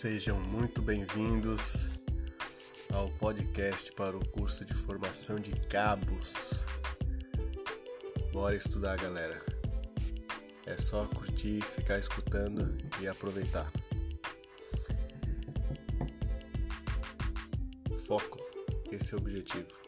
Sejam muito bem-vindos ao podcast para o curso de formação de cabos. Bora estudar, galera. É só curtir, ficar escutando e aproveitar. Foco, esse é o objetivo.